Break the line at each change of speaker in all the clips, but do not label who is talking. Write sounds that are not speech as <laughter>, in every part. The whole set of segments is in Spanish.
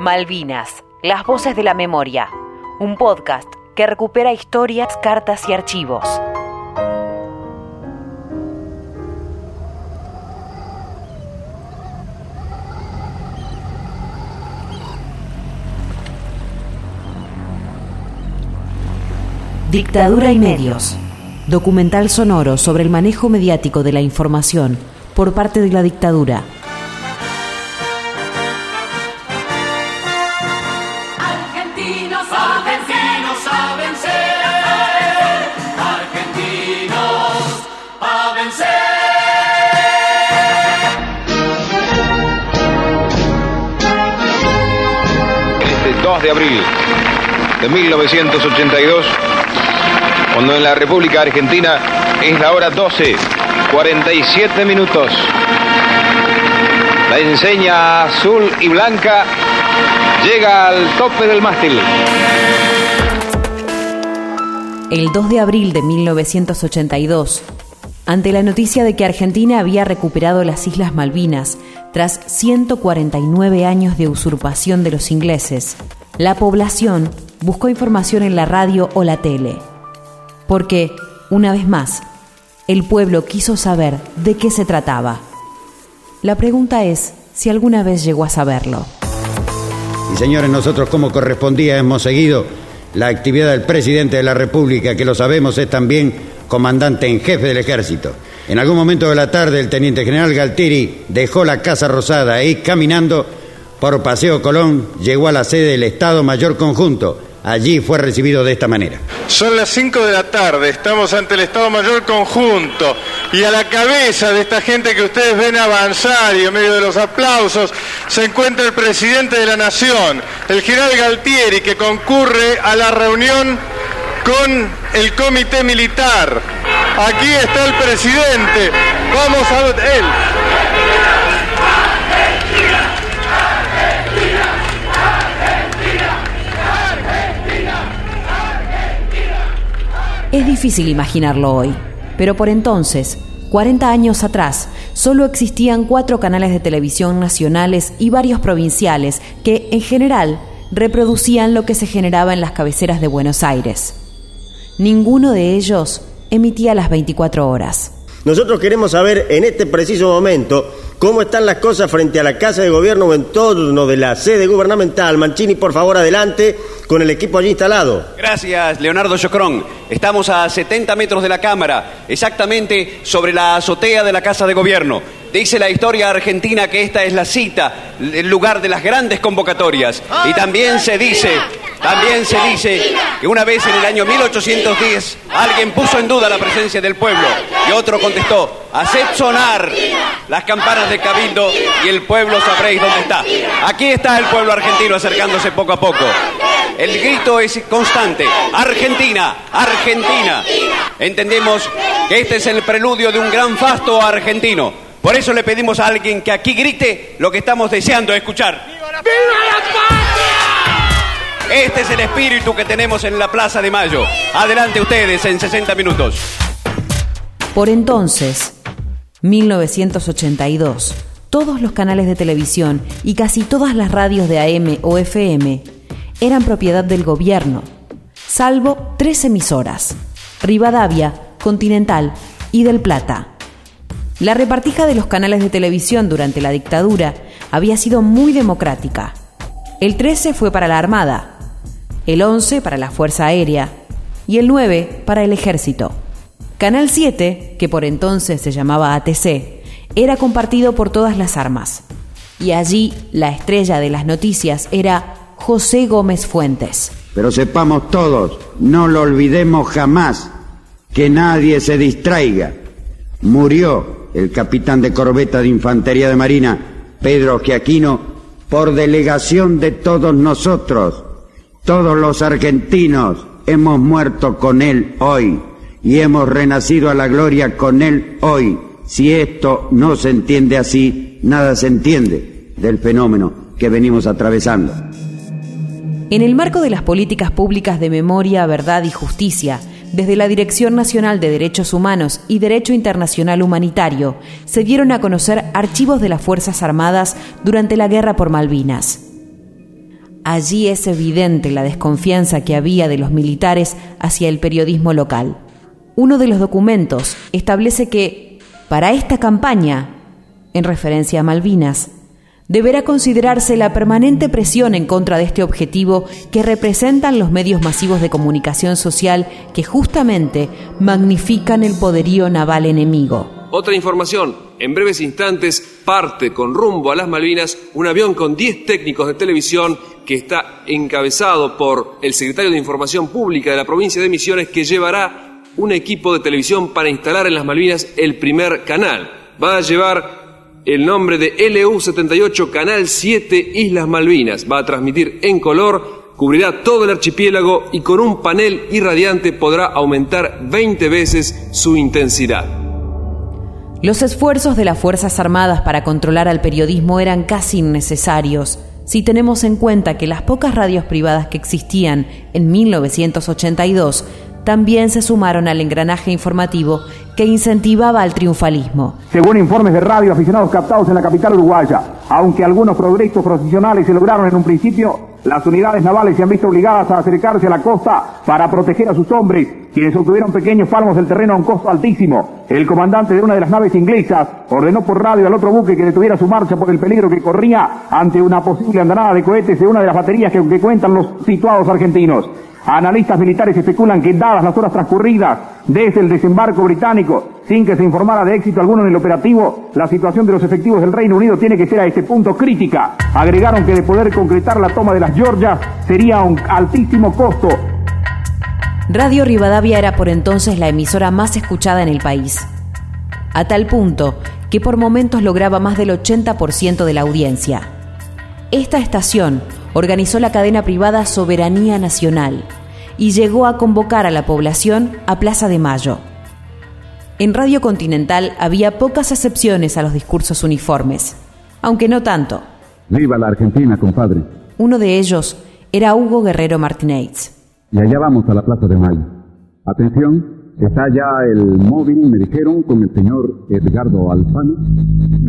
Malvinas, las voces de la memoria. Un podcast que recupera historias, cartas y archivos. Dictadura y medios. Documental sonoro sobre el manejo mediático de la información por parte de la dictadura.
2 de abril de 1982, cuando en la República Argentina es la hora 12, 47 minutos. La enseña azul y blanca llega al tope del mástil.
El 2 de abril de 1982, ante la noticia de que Argentina había recuperado las Islas Malvinas tras 149 años de usurpación de los ingleses, la población buscó información en la radio o la tele. Porque, una vez más, el pueblo quiso saber de qué se trataba. La pregunta es si alguna vez llegó a saberlo.
Y señores, nosotros como correspondía hemos seguido la actividad del presidente de la República, que lo sabemos es también comandante en jefe del ejército. En algún momento de la tarde el teniente general Galtieri dejó la Casa Rosada y caminando por Paseo Colón llegó a la sede del Estado Mayor Conjunto. Allí fue recibido de esta manera.
Son las 5 de la tarde, estamos ante el Estado Mayor Conjunto y a la cabeza de esta gente que ustedes ven avanzar y en medio de los aplausos se encuentra el presidente de la Nación, el general Galtieri, que concurre a la reunión con el comité militar. Aquí está el presidente, vamos a él.
Es difícil imaginarlo hoy, pero por entonces, 40 años atrás, solo existían cuatro canales de televisión nacionales y varios provinciales que, en general, reproducían lo que se generaba en las cabeceras de Buenos Aires. Ninguno de ellos emitía las 24 horas.
Nosotros queremos saber en este preciso momento cómo están las cosas frente a la Casa de Gobierno o en torno de la sede gubernamental. Mancini, por favor, adelante con el equipo allí instalado.
Gracias, Leonardo Chocrón. Estamos a 70 metros de la Cámara, exactamente sobre la azotea de la Casa de Gobierno. Dice la historia argentina que esta es la cita, el lugar de las grandes convocatorias. Y también se dice, también se dice que una vez en el año 1810 alguien puso en duda la presencia del pueblo y otro contestó, haced sonar las campanas de Cabildo y el pueblo sabréis dónde está. Aquí está el pueblo argentino acercándose poco a poco. El grito es constante. Argentina, Argentina. Entendemos que este es el preludio de un gran fasto argentino. Por eso le pedimos a alguien que aquí grite lo que estamos deseando escuchar. Este es el espíritu que tenemos en la Plaza de Mayo. Adelante ustedes en 60 minutos.
Por entonces, 1982, todos los canales de televisión y casi todas las radios de AM o FM eran propiedad del gobierno, salvo tres emisoras, Rivadavia, Continental y Del Plata. La repartija de los canales de televisión durante la dictadura había sido muy democrática. El 13 fue para la Armada, el 11 para la Fuerza Aérea y el 9 para el Ejército. Canal 7, que por entonces se llamaba ATC, era compartido por todas las armas. Y allí la estrella de las noticias era José Gómez Fuentes.
Pero sepamos todos, no lo olvidemos jamás, que nadie se distraiga. Murió el capitán de corbeta de Infantería de Marina, Pedro Giaquino, por delegación de todos nosotros. Todos los argentinos hemos muerto con él hoy y hemos renacido a la gloria con él hoy. Si esto no se entiende así, nada se entiende del fenómeno que venimos atravesando.
En el marco de las políticas públicas de memoria, verdad y justicia, desde la Dirección Nacional de Derechos Humanos y Derecho Internacional Humanitario, se dieron a conocer archivos de las Fuerzas Armadas durante la Guerra por Malvinas. Allí es evidente la desconfianza que había de los militares hacia el periodismo local. Uno de los documentos establece que, para esta campaña, en referencia a Malvinas, deberá considerarse la permanente presión en contra de este objetivo que representan los medios masivos de comunicación social que justamente magnifican el poderío naval enemigo.
Otra información, en breves instantes parte con rumbo a las Malvinas un avión con 10 técnicos de televisión que está encabezado por el secretario de Información Pública de la provincia de Misiones que llevará un equipo de televisión para instalar en las Malvinas el primer canal. Va a llevar el nombre de LU78 Canal 7 Islas Malvinas. Va a transmitir en color, cubrirá todo el archipiélago y con un panel irradiante podrá aumentar 20 veces su intensidad.
Los esfuerzos de las Fuerzas Armadas para controlar al periodismo eran casi innecesarios si tenemos en cuenta que las pocas radios privadas que existían en 1982 también se sumaron al engranaje informativo que incentivaba al triunfalismo.
Según informes de radio aficionados captados en la capital uruguaya, aunque algunos progresos profesionales se lograron en un principio, las unidades navales se han visto obligadas a acercarse a la costa para proteger a sus hombres, quienes obtuvieron pequeños palmos del terreno a un costo altísimo. El comandante de una de las naves inglesas ordenó por radio al otro buque que detuviera su marcha por el peligro que corría ante una posible andanada de cohetes de una de las baterías que, que cuentan los situados argentinos. Analistas militares especulan que dadas las horas transcurridas desde el desembarco británico, sin que se informara de éxito alguno en el operativo, la situación de los efectivos del Reino Unido tiene que ser a este punto crítica. Agregaron que de poder concretar la toma de las Georgias sería un altísimo costo.
Radio Rivadavia era por entonces la emisora más escuchada en el país. A tal punto que por momentos lograba más del 80% de la audiencia. Esta estación organizó la cadena privada Soberanía Nacional y llegó a convocar a la población a Plaza de Mayo. En Radio Continental había pocas excepciones a los discursos uniformes, aunque no tanto.
Viva la Argentina, compadre.
Uno de ellos era Hugo Guerrero Martínez.
Y allá vamos a la Plaza de Mayo. Atención, está ya el móvil, me dijeron, con el señor Edgardo Alfano.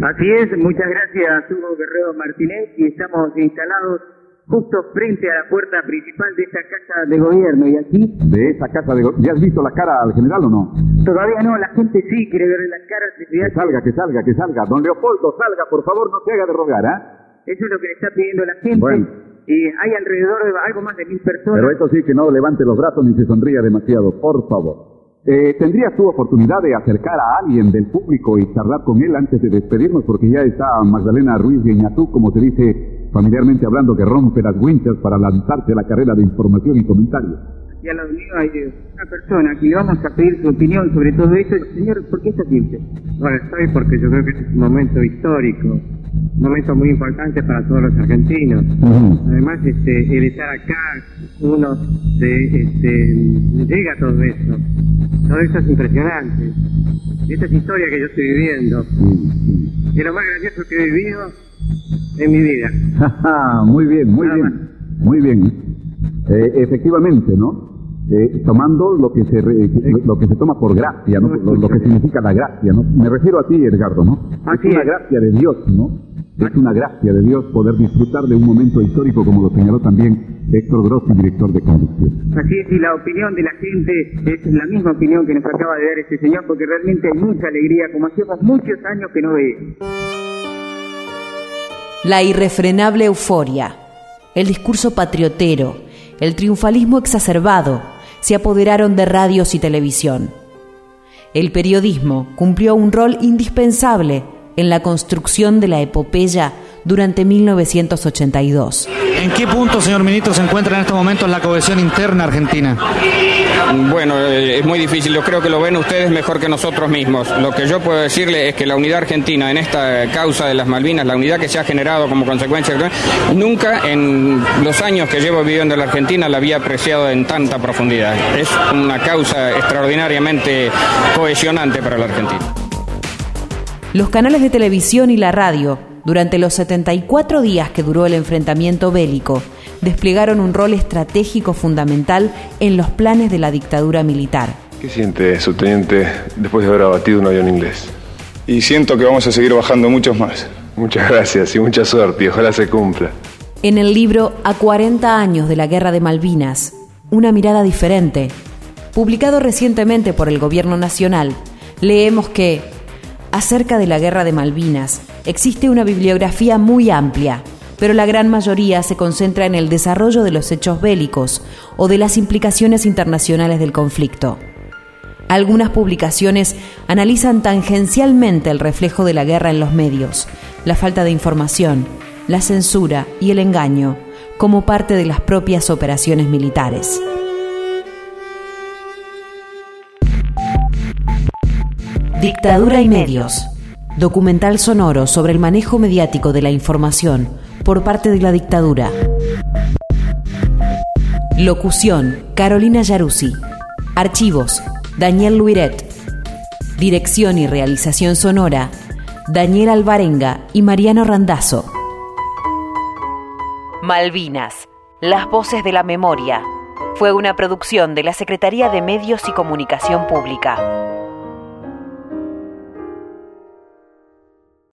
Así es, muchas gracias Hugo Guerrero Martínez y estamos instalados justo frente a la puerta principal de esta casa de gobierno. Y aquí...
De esa casa de gobierno. ¿Ya has visto la cara al general o no?
Todavía no, la gente sí quiere ver las caras. De
que salga, que salga, que salga. Don Leopoldo, salga, por favor, no se haga de rogar, ¿ah?
Eso es lo que le está pidiendo la gente.
Bueno.
Y hay alrededor de algo más de mil personas.
Pero eso sí, que no levante los brazos ni se sonría demasiado, por favor. Eh, ¿Tendrías tu oportunidad de acercar a alguien del público y charlar con él antes de despedirnos? Porque ya está Magdalena Ruiz Guiñazú, como se dice familiarmente hablando, que rompe las winchas para lanzarse a la carrera de información y comentario.
Y a la mío hay una persona que le vamos a pedir su opinión sobre todo esto. Señor, ¿por qué está aquí usted?
Bueno, estoy porque yo creo que este es un momento histórico, un momento muy importante para todos los argentinos. Además, este, el estar acá, uno de, este, llega a todo esto. Todo esto es impresionante. Esta es historia que yo estoy viviendo. Y lo más gracioso que he vivido en mi vida. <laughs>
muy bien, muy bien. Muy bien. Eh, efectivamente, ¿no? Eh, tomando lo que se lo que se toma por gracia, ¿no? Lo, que significa la gracia, ¿no? Me refiero a ti, Edgardo, ¿no? es una gracia de Dios, ¿no? Es una gracia de Dios poder disfrutar de un momento histórico como lo señaló también Héctor Grossi, director de conducción.
Así es, y la opinión de la gente es la misma opinión que nos acaba de dar este señor, porque realmente hay mucha alegría, como hacíamos muchos años que no veíamos.
La irrefrenable euforia, el discurso patriotero, el triunfalismo exacerbado se apoderaron de radios y televisión. El periodismo cumplió un rol indispensable en la construcción de la epopeya durante 1982.
¿En qué punto, señor ministro, se encuentra en este momento la cohesión interna argentina?
Bueno, eh, es muy difícil. Yo creo que lo ven ustedes mejor que nosotros mismos. Lo que yo puedo decirle es que la unidad argentina en esta causa de las Malvinas, la unidad que se ha generado como consecuencia, nunca en los años que llevo viviendo en la Argentina la había apreciado en tanta profundidad. Es una causa extraordinariamente cohesionante para la Argentina.
Los canales de televisión y la radio durante los 74 días que duró el enfrentamiento bélico, desplegaron un rol estratégico fundamental en los planes de la dictadura militar.
¿Qué siente, subteniente, después de haber abatido un avión inglés?
Y siento que vamos a seguir bajando muchos más.
Muchas gracias y mucha suerte y ojalá se cumpla.
En el libro A 40 años de la Guerra de Malvinas, una mirada diferente, publicado recientemente por el Gobierno Nacional, leemos que, acerca de la Guerra de Malvinas, existe una bibliografía muy amplia, pero la gran mayoría se concentra en el desarrollo de los hechos bélicos o de las implicaciones internacionales del conflicto. Algunas publicaciones analizan tangencialmente el reflejo de la guerra en los medios, la falta de información, la censura y el engaño como parte de las propias operaciones militares. Dictadura y medios. Documental sonoro sobre el manejo mediático de la información por parte de la dictadura. Locución: Carolina Yaruzzi. Archivos: Daniel Luiret. Dirección y realización sonora: Daniel Alvarenga y Mariano Randazzo. Malvinas, las voces de la memoria. Fue una producción de la Secretaría de Medios y Comunicación Pública.